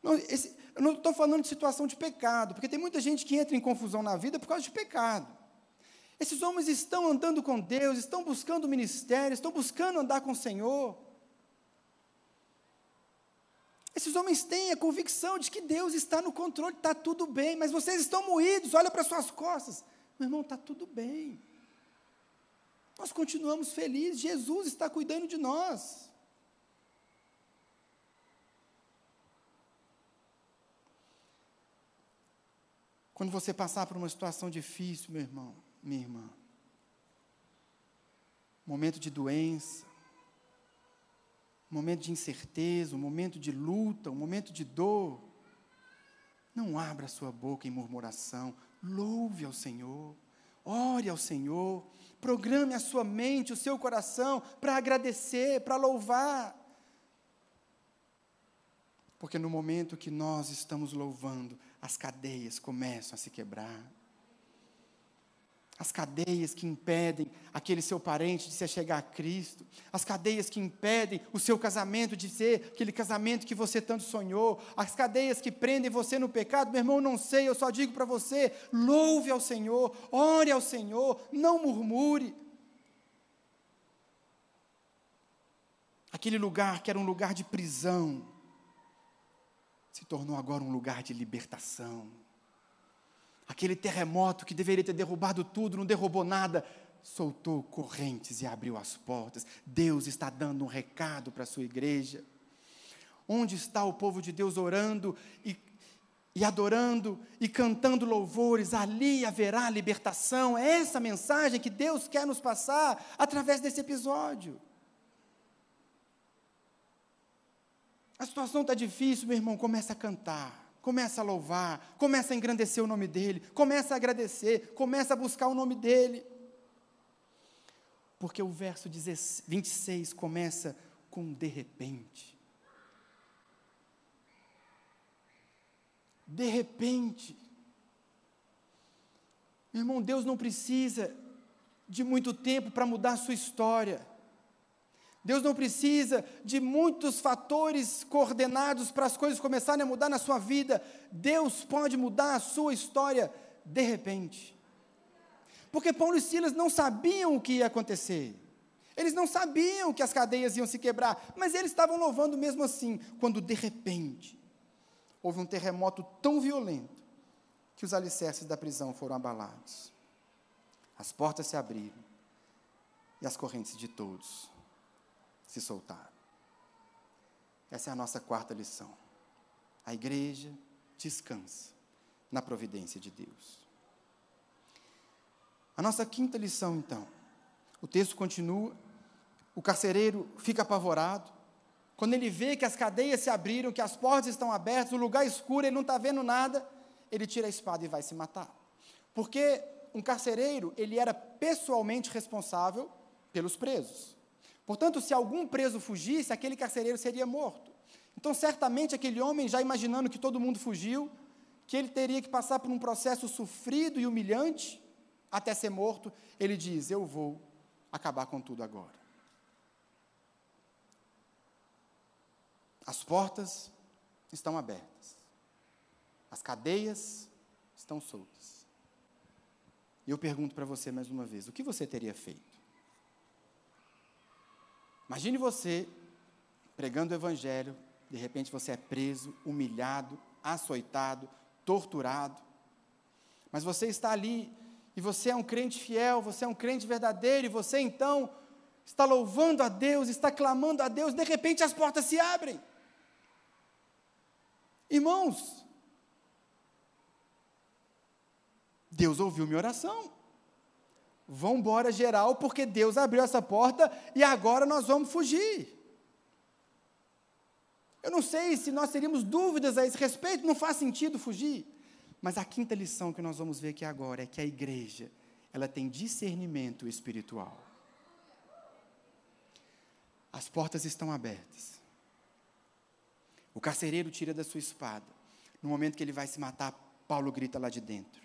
Não, esse, Eu não estou falando de situação de pecado, porque tem muita gente que entra em confusão na vida por causa de pecado. Esses homens estão andando com Deus, estão buscando o ministério, estão buscando andar com o Senhor. Esses homens têm a convicção de que Deus está no controle, está tudo bem, mas vocês estão moídos, olha para suas costas. Meu irmão, está tudo bem. Nós continuamos felizes, Jesus está cuidando de nós. Quando você passar por uma situação difícil, meu irmão, minha irmã, momento de doença, momento de incerteza, um momento de luta, um momento de dor, não abra sua boca em murmuração, louve ao Senhor, ore ao Senhor, programe a sua mente, o seu coração para agradecer, para louvar. Porque no momento que nós estamos louvando, as cadeias começam a se quebrar. As cadeias que impedem aquele seu parente de se chegar a Cristo. As cadeias que impedem o seu casamento de ser aquele casamento que você tanto sonhou. As cadeias que prendem você no pecado. Meu irmão, não sei, eu só digo para você: louve ao Senhor, ore ao Senhor, não murmure. Aquele lugar que era um lugar de prisão, se tornou agora um lugar de libertação. Aquele terremoto que deveria ter derrubado tudo, não derrubou nada, soltou correntes e abriu as portas. Deus está dando um recado para a sua igreja. Onde está o povo de Deus orando e, e adorando e cantando louvores? Ali haverá libertação. É essa mensagem que Deus quer nos passar através desse episódio. A situação está difícil, meu irmão, começa a cantar, começa a louvar, começa a engrandecer o nome dele, começa a agradecer, começa a buscar o nome dele. Porque o verso 26 começa com de repente. De repente. Meu irmão, Deus não precisa de muito tempo para mudar a sua história. Deus não precisa de muitos fatores coordenados para as coisas começarem a mudar na sua vida. Deus pode mudar a sua história de repente. Porque Paulo e Silas não sabiam o que ia acontecer. Eles não sabiam que as cadeias iam se quebrar, mas eles estavam louvando mesmo assim, quando de repente houve um terremoto tão violento que os alicerces da prisão foram abalados. As portas se abriram e as correntes de todos se soltaram. Essa é a nossa quarta lição. A igreja descansa na providência de Deus. A nossa quinta lição, então. O texto continua. O carcereiro fica apavorado. Quando ele vê que as cadeias se abriram, que as portas estão abertas, o lugar escuro, ele não está vendo nada, ele tira a espada e vai se matar. Porque um carcereiro, ele era pessoalmente responsável pelos presos. Portanto, se algum preso fugisse, aquele carcereiro seria morto. Então, certamente, aquele homem, já imaginando que todo mundo fugiu, que ele teria que passar por um processo sofrido e humilhante até ser morto, ele diz: Eu vou acabar com tudo agora. As portas estão abertas, as cadeias estão soltas. E eu pergunto para você mais uma vez: o que você teria feito? Imagine você pregando o Evangelho, de repente você é preso, humilhado, açoitado, torturado. Mas você está ali e você é um crente fiel, você é um crente verdadeiro, e você então está louvando a Deus, está clamando a Deus, de repente as portas se abrem. Irmãos, Deus ouviu minha oração. Vão embora geral, porque Deus abriu essa porta e agora nós vamos fugir. Eu não sei se nós teríamos dúvidas a esse respeito, não faz sentido fugir. Mas a quinta lição que nós vamos ver aqui agora é que a igreja, ela tem discernimento espiritual. As portas estão abertas. O carcereiro tira da sua espada. No momento que ele vai se matar, Paulo grita lá de dentro.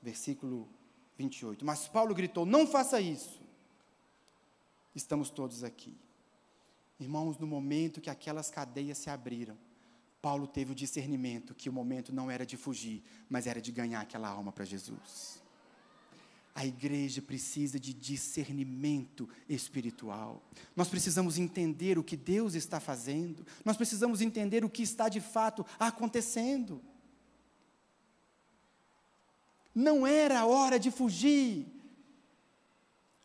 Versículo 28. Mas Paulo gritou: Não faça isso. Estamos todos aqui. Irmãos, no momento que aquelas cadeias se abriram, Paulo teve o discernimento que o momento não era de fugir, mas era de ganhar aquela alma para Jesus. A igreja precisa de discernimento espiritual. Nós precisamos entender o que Deus está fazendo. Nós precisamos entender o que está de fato acontecendo. Não era hora de fugir.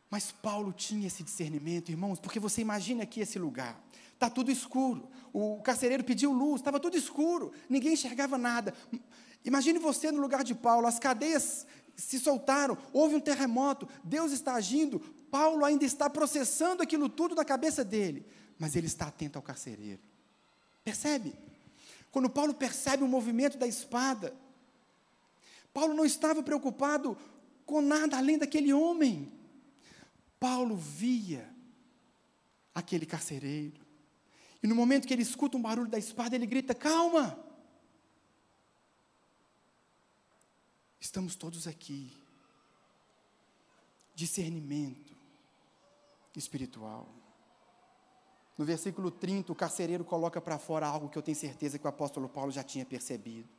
Mas Paulo tinha esse discernimento, irmãos, porque você imagina aqui esse lugar. Está tudo escuro. O carcereiro pediu luz, estava tudo escuro, ninguém enxergava nada. Imagine você no lugar de Paulo, as cadeias se soltaram, houve um terremoto, Deus está agindo, Paulo ainda está processando aquilo tudo na cabeça dele, mas ele está atento ao carcereiro. Percebe? Quando Paulo percebe o movimento da espada, Paulo não estava preocupado com nada além daquele homem. Paulo via aquele carcereiro. E no momento que ele escuta um barulho da espada, ele grita: Calma! Estamos todos aqui. Discernimento espiritual. No versículo 30, o carcereiro coloca para fora algo que eu tenho certeza que o apóstolo Paulo já tinha percebido.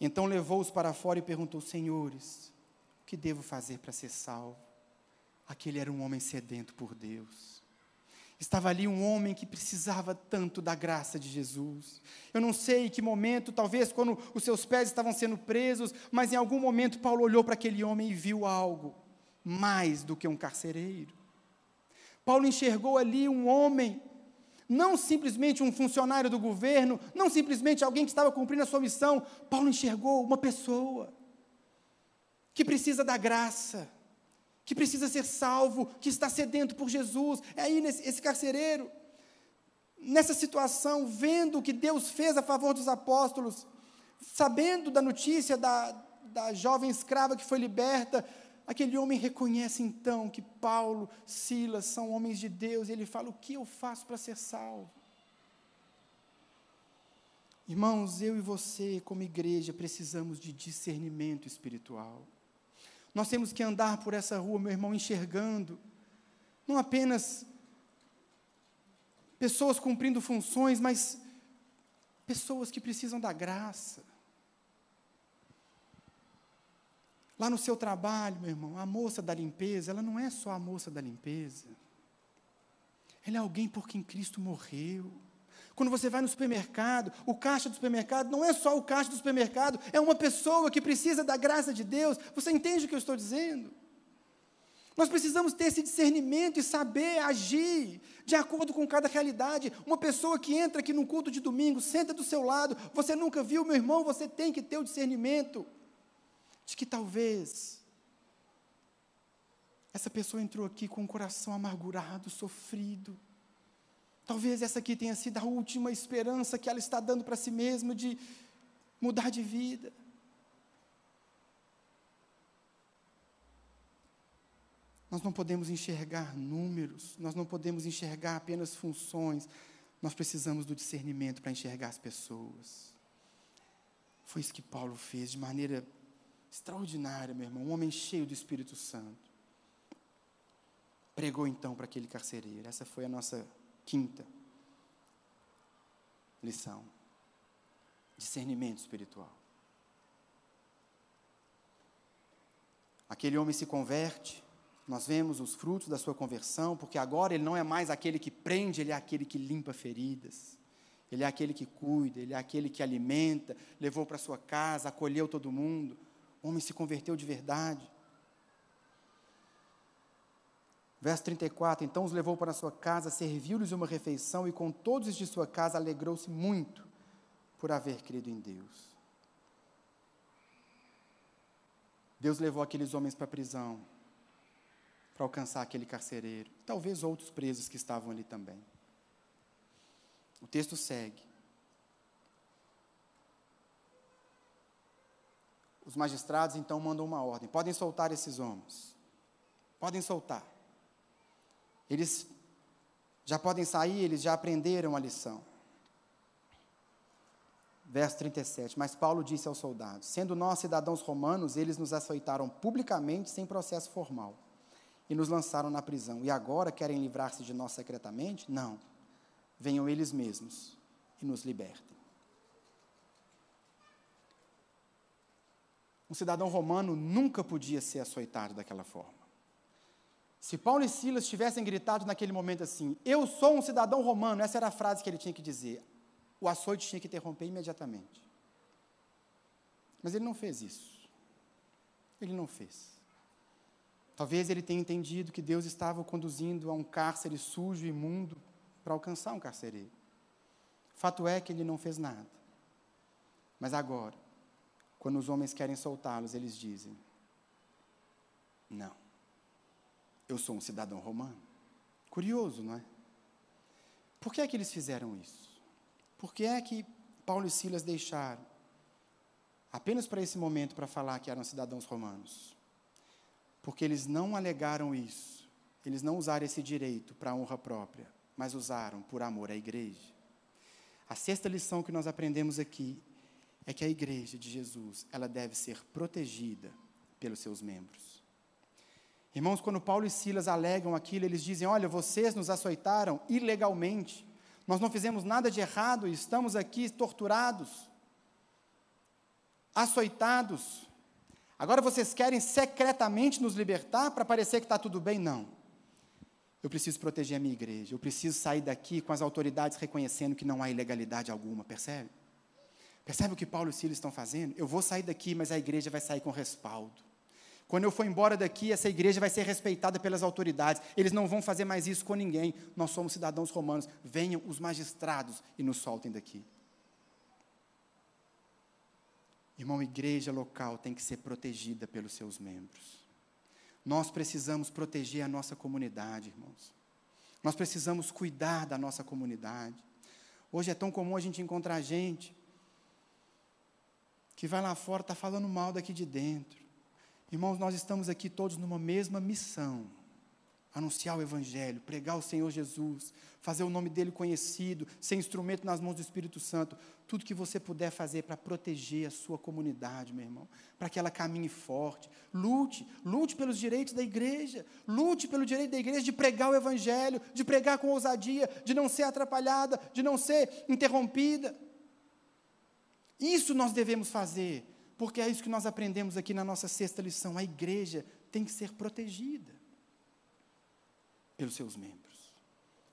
Então levou-os para fora e perguntou: Senhores, o que devo fazer para ser salvo? Aquele era um homem sedento por Deus. Estava ali um homem que precisava tanto da graça de Jesus. Eu não sei em que momento, talvez quando os seus pés estavam sendo presos, mas em algum momento Paulo olhou para aquele homem e viu algo mais do que um carcereiro. Paulo enxergou ali um homem, não simplesmente um funcionário do governo, não simplesmente alguém que estava cumprindo a sua missão. Paulo enxergou uma pessoa que precisa da graça que precisa ser salvo, que está sedento por Jesus. É aí nesse, esse carcereiro, nessa situação, vendo o que Deus fez a favor dos apóstolos, sabendo da notícia da, da jovem escrava que foi liberta, aquele homem reconhece então que Paulo, Silas são homens de Deus, e ele fala: O que eu faço para ser salvo? Irmãos, eu e você, como igreja, precisamos de discernimento espiritual. Nós temos que andar por essa rua, meu irmão, enxergando, não apenas pessoas cumprindo funções, mas pessoas que precisam da graça. Lá no seu trabalho, meu irmão, a moça da limpeza, ela não é só a moça da limpeza. Ela é alguém por quem Cristo morreu. Quando você vai no supermercado, o caixa do supermercado não é só o caixa do supermercado, é uma pessoa que precisa da graça de Deus. Você entende o que eu estou dizendo? Nós precisamos ter esse discernimento e saber agir de acordo com cada realidade. Uma pessoa que entra aqui no culto de domingo, senta do seu lado, você nunca viu, meu irmão, você tem que ter o discernimento de que talvez essa pessoa entrou aqui com o coração amargurado, sofrido Talvez essa aqui tenha sido a última esperança que ela está dando para si mesma de mudar de vida. Nós não podemos enxergar números, nós não podemos enxergar apenas funções, nós precisamos do discernimento para enxergar as pessoas. Foi isso que Paulo fez de maneira extraordinária, meu irmão, um homem cheio do Espírito Santo. Pregou então para aquele carcereiro. Essa foi a nossa Quinta lição: discernimento espiritual. Aquele homem se converte, nós vemos os frutos da sua conversão, porque agora ele não é mais aquele que prende, ele é aquele que limpa feridas. Ele é aquele que cuida, ele é aquele que alimenta, levou para sua casa, acolheu todo mundo. O homem se converteu de verdade. Verso 34: Então os levou para sua casa, serviu-lhes uma refeição e com todos os de sua casa alegrou-se muito por haver crido em Deus. Deus levou aqueles homens para a prisão para alcançar aquele carcereiro, talvez outros presos que estavam ali também. O texto segue. Os magistrados então mandam uma ordem: podem soltar esses homens. Podem soltar. Eles já podem sair, eles já aprenderam a lição. Verso 37. Mas Paulo disse aos soldados: Sendo nós cidadãos romanos, eles nos açoitaram publicamente, sem processo formal, e nos lançaram na prisão. E agora querem livrar-se de nós secretamente? Não. Venham eles mesmos e nos libertem. Um cidadão romano nunca podia ser açoitado daquela forma. Se Paulo e Silas tivessem gritado naquele momento assim: Eu sou um cidadão romano, essa era a frase que ele tinha que dizer. O açoite tinha que interromper imediatamente. Mas ele não fez isso. Ele não fez. Talvez ele tenha entendido que Deus estava o conduzindo a um cárcere sujo e imundo para alcançar um carcereiro. Fato é que ele não fez nada. Mas agora, quando os homens querem soltá-los, eles dizem: Não, eu sou um cidadão romano. Curioso, não é? Por que é que eles fizeram isso? Por que é que Paulo e Silas deixaram apenas para esse momento para falar que eram cidadãos romanos? Porque eles não alegaram isso, eles não usaram esse direito para honra própria, mas usaram por amor à igreja. A sexta lição que nós aprendemos aqui é que a igreja de Jesus, ela deve ser protegida pelos seus membros. Irmãos, quando Paulo e Silas alegam aquilo, eles dizem: Olha, vocês nos açoitaram ilegalmente, nós não fizemos nada de errado e estamos aqui torturados, açoitados. Agora vocês querem secretamente nos libertar para parecer que está tudo bem? Não. Eu preciso proteger a minha igreja, eu preciso sair daqui com as autoridades reconhecendo que não há ilegalidade alguma, percebe? Percebe o que Paulo e Silas estão fazendo? Eu vou sair daqui, mas a igreja vai sair com respaldo. Quando eu for embora daqui, essa igreja vai ser respeitada pelas autoridades. Eles não vão fazer mais isso com ninguém. Nós somos cidadãos romanos. Venham os magistrados e nos soltem daqui. Irmão, igreja local tem que ser protegida pelos seus membros. Nós precisamos proteger a nossa comunidade, irmãos. Nós precisamos cuidar da nossa comunidade. Hoje é tão comum a gente encontrar gente que vai lá fora, está falando mal daqui de dentro. Irmãos, nós estamos aqui todos numa mesma missão: anunciar o Evangelho, pregar o Senhor Jesus, fazer o nome dele conhecido, ser instrumento nas mãos do Espírito Santo. Tudo que você puder fazer para proteger a sua comunidade, meu irmão, para que ela caminhe forte. Lute, lute pelos direitos da igreja, lute pelo direito da igreja de pregar o Evangelho, de pregar com ousadia, de não ser atrapalhada, de não ser interrompida. Isso nós devemos fazer, porque é isso que nós aprendemos aqui na nossa sexta lição. A igreja tem que ser protegida pelos seus membros.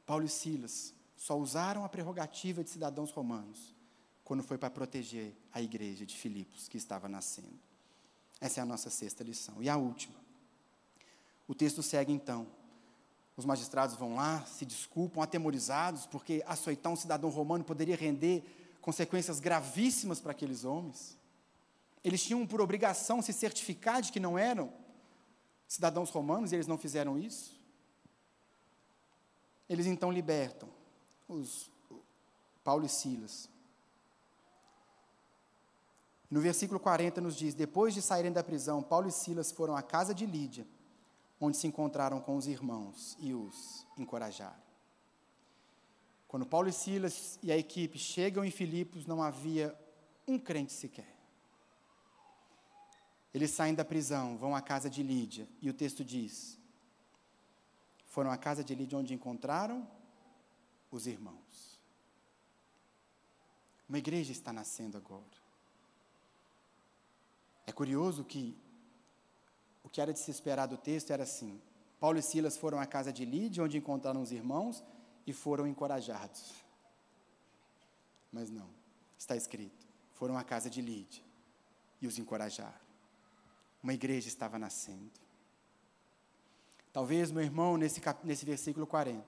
Paulo e Silas só usaram a prerrogativa de cidadãos romanos quando foi para proteger a igreja de Filipos que estava nascendo. Essa é a nossa sexta lição. E a última. O texto segue então. Os magistrados vão lá, se desculpam, atemorizados, porque açoitar um cidadão romano poderia render consequências gravíssimas para aqueles homens. Eles tinham por obrigação se certificar de que não eram cidadãos romanos e eles não fizeram isso. Eles então libertam os Paulo e Silas. No versículo 40 nos diz: Depois de saírem da prisão, Paulo e Silas foram à casa de Lídia, onde se encontraram com os irmãos e os encorajaram. Quando Paulo e Silas e a equipe chegam em Filipos, não havia um crente sequer. Eles saem da prisão, vão à casa de Lídia, e o texto diz: foram à casa de Lídia onde encontraram os irmãos. Uma igreja está nascendo agora. É curioso que o que era de se esperar do texto era assim: Paulo e Silas foram à casa de Lídia, onde encontraram os irmãos, e foram encorajados. Mas não, está escrito: foram à casa de Lídia e os encorajaram. Uma igreja estava nascendo. Talvez, meu irmão, nesse, nesse versículo 40,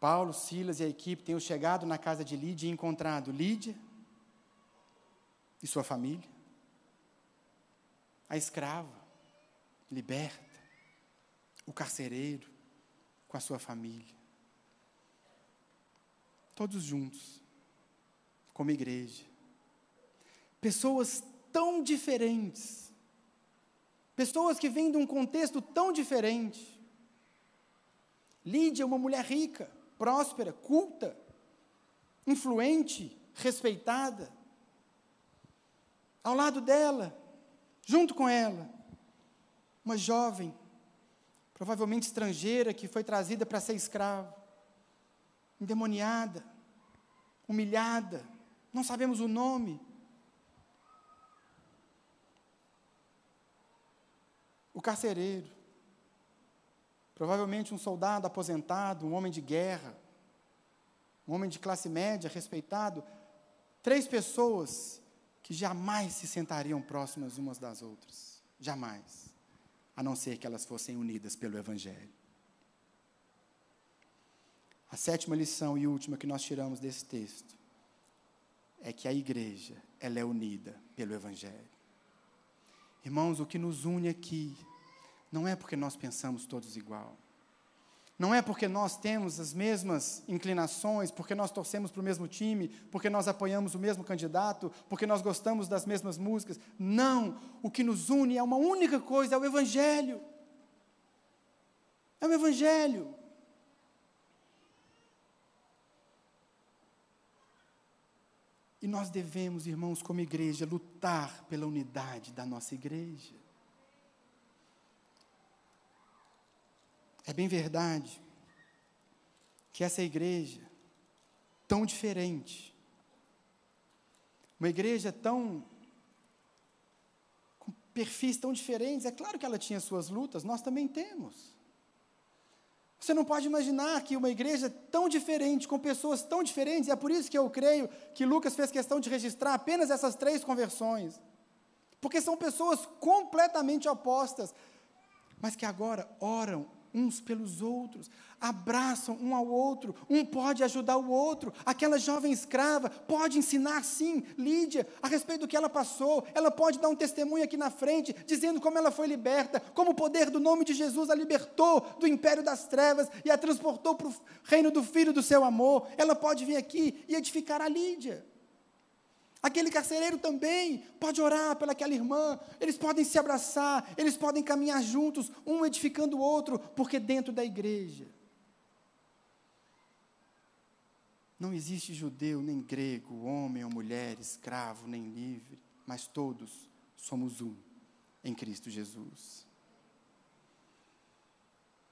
Paulo, Silas e a equipe tenham chegado na casa de Lídia e encontrado Lídia e sua família, a escrava, liberta, o carcereiro, com a sua família. Todos juntos, como igreja. Pessoas tão diferentes. Pessoas que vêm de um contexto tão diferente. Lídia, uma mulher rica, próspera, culta, influente, respeitada. Ao lado dela, junto com ela, uma jovem provavelmente estrangeira, que foi trazida para ser escrava, endemoniada, humilhada, não sabemos o nome. O carcereiro, provavelmente um soldado aposentado, um homem de guerra, um homem de classe média, respeitado, três pessoas que jamais se sentariam próximas umas das outras, jamais a não ser que elas fossem unidas pelo Evangelho. A sétima lição e última que nós tiramos desse texto é que a igreja, ela é unida pelo Evangelho. Irmãos, o que nos une aqui não é porque nós pensamos todos igual. Não é porque nós temos as mesmas inclinações, porque nós torcemos para o mesmo time, porque nós apoiamos o mesmo candidato, porque nós gostamos das mesmas músicas. Não! O que nos une é uma única coisa: é o Evangelho. É o Evangelho. E nós devemos, irmãos, como igreja, lutar pela unidade da nossa igreja. É bem verdade que essa igreja, tão diferente, uma igreja tão. com perfis tão diferentes, é claro que ela tinha suas lutas, nós também temos. Você não pode imaginar que uma igreja tão diferente, com pessoas tão diferentes, e é por isso que eu creio que Lucas fez questão de registrar apenas essas três conversões. Porque são pessoas completamente opostas, mas que agora oram uns pelos outros, abraçam um ao outro, um pode ajudar o outro. Aquela jovem escrava pode ensinar, sim, Lídia, a respeito do que ela passou. Ela pode dar um testemunho aqui na frente, dizendo como ela foi liberta, como o poder do nome de Jesus a libertou do império das trevas e a transportou para o reino do Filho do seu amor. Ela pode vir aqui e edificar a Lídia. Aquele carcereiro também pode orar pelaquela irmã, eles podem se abraçar, eles podem caminhar juntos, um edificando o outro, porque dentro da igreja não existe judeu nem grego, homem ou mulher, escravo nem livre, mas todos somos um em Cristo Jesus.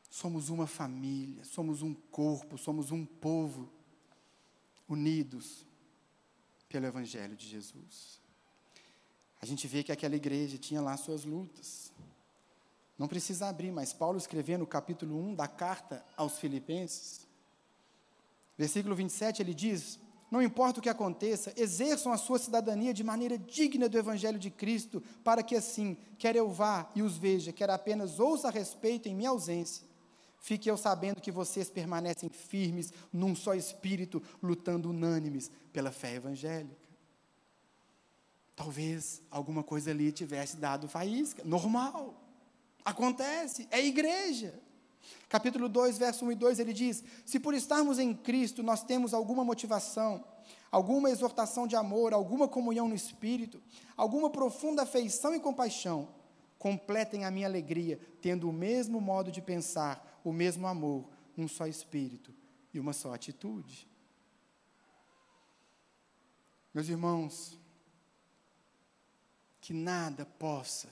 Somos uma família, somos um corpo, somos um povo unidos pelo Evangelho de Jesus. A gente vê que aquela igreja tinha lá suas lutas. Não precisa abrir, mas Paulo escreveu no capítulo 1 da carta aos Filipenses, versículo 27, ele diz: Não importa o que aconteça, exerçam a sua cidadania de maneira digna do Evangelho de Cristo, para que assim, quer eu vá e os veja, quer apenas ouça a respeito em minha ausência, Fique eu sabendo que vocês permanecem firmes num só espírito, lutando unânimes pela fé evangélica. Talvez alguma coisa ali tivesse dado faísca, normal. Acontece, é igreja. Capítulo 2, verso 1 e 2, ele diz: Se por estarmos em Cristo nós temos alguma motivação, alguma exortação de amor, alguma comunhão no espírito, alguma profunda afeição e compaixão, completem a minha alegria, tendo o mesmo modo de pensar, o mesmo amor, um só espírito e uma só atitude. Meus irmãos, que nada possa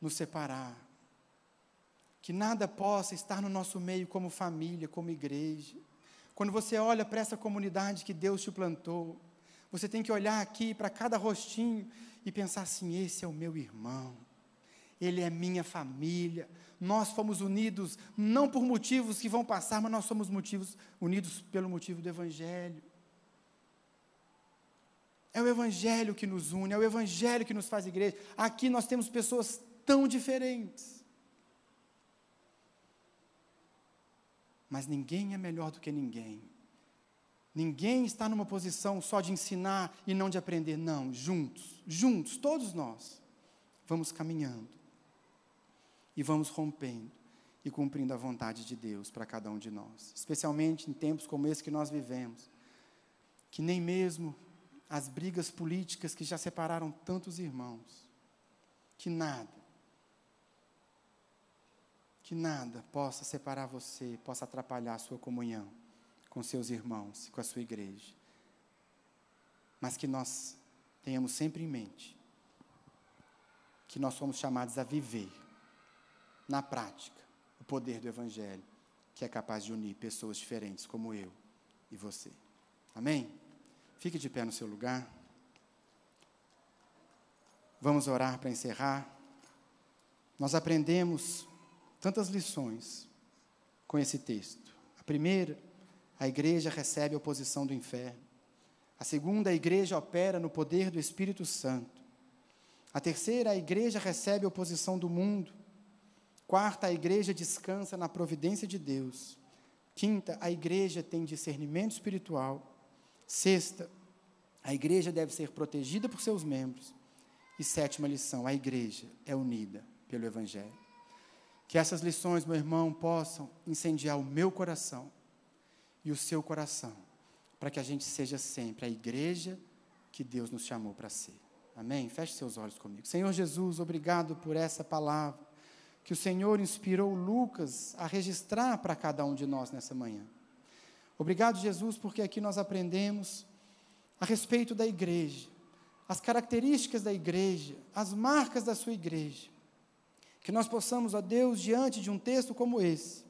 nos separar, que nada possa estar no nosso meio como família, como igreja. Quando você olha para essa comunidade que Deus te plantou, você tem que olhar aqui para cada rostinho e pensar assim: esse é o meu irmão, ele é minha família, nós fomos unidos não por motivos que vão passar, mas nós somos motivos unidos pelo motivo do evangelho. É o evangelho que nos une, é o evangelho que nos faz igreja. Aqui nós temos pessoas tão diferentes. Mas ninguém é melhor do que ninguém. Ninguém está numa posição só de ensinar e não de aprender, não, juntos, juntos, todos nós, vamos caminhando e vamos rompendo e cumprindo a vontade de Deus para cada um de nós, especialmente em tempos como esse que nós vivemos, que nem mesmo as brigas políticas que já separaram tantos irmãos, que nada, que nada possa separar você, possa atrapalhar a sua comunhão com seus irmãos, com a sua igreja, mas que nós tenhamos sempre em mente que nós somos chamados a viver na prática, o poder do Evangelho, que é capaz de unir pessoas diferentes como eu e você. Amém? Fique de pé no seu lugar. Vamos orar para encerrar. Nós aprendemos tantas lições com esse texto. A primeira, a igreja recebe a oposição do inferno. A segunda, a igreja opera no poder do Espírito Santo. A terceira, a igreja recebe a oposição do mundo. Quarta, a igreja descansa na providência de Deus. Quinta, a igreja tem discernimento espiritual. Sexta, a igreja deve ser protegida por seus membros. E sétima lição, a igreja é unida pelo Evangelho. Que essas lições, meu irmão, possam incendiar o meu coração e o seu coração, para que a gente seja sempre a igreja que Deus nos chamou para ser. Amém? Feche seus olhos comigo. Senhor Jesus, obrigado por essa palavra que o Senhor inspirou Lucas a registrar para cada um de nós nessa manhã. Obrigado, Jesus, porque aqui nós aprendemos a respeito da igreja, as características da igreja, as marcas da sua igreja. Que nós possamos, ó Deus, diante de um texto como esse,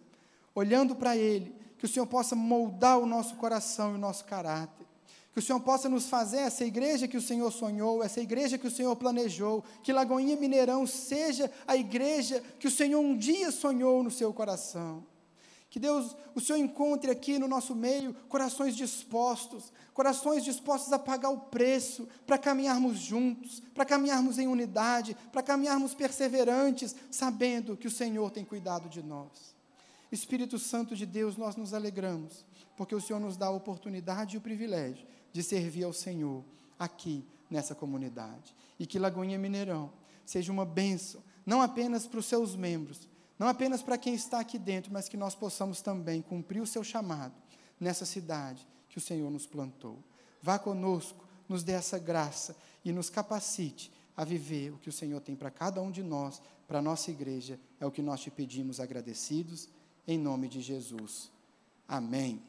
olhando para ele, que o Senhor possa moldar o nosso coração e o nosso caráter. Que o Senhor possa nos fazer essa igreja que o Senhor sonhou, essa igreja que o Senhor planejou, que Lagoinha Mineirão seja a igreja que o Senhor um dia sonhou no seu coração. Que Deus, o Senhor encontre aqui no nosso meio corações dispostos, corações dispostos a pagar o preço para caminharmos juntos, para caminharmos em unidade, para caminharmos perseverantes, sabendo que o Senhor tem cuidado de nós. Espírito Santo de Deus, nós nos alegramos, porque o Senhor nos dá a oportunidade e o privilégio de servir ao Senhor aqui nessa comunidade. E que Lagoinha Mineirão seja uma bênção, não apenas para os seus membros, não apenas para quem está aqui dentro, mas que nós possamos também cumprir o seu chamado nessa cidade que o Senhor nos plantou. Vá conosco, nos dê essa graça e nos capacite a viver o que o Senhor tem para cada um de nós, para a nossa igreja. É o que nós te pedimos agradecidos, em nome de Jesus. Amém.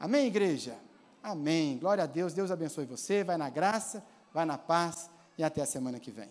Amém, igreja? Amém. Glória a Deus. Deus abençoe você. Vai na graça, vai na paz e até a semana que vem.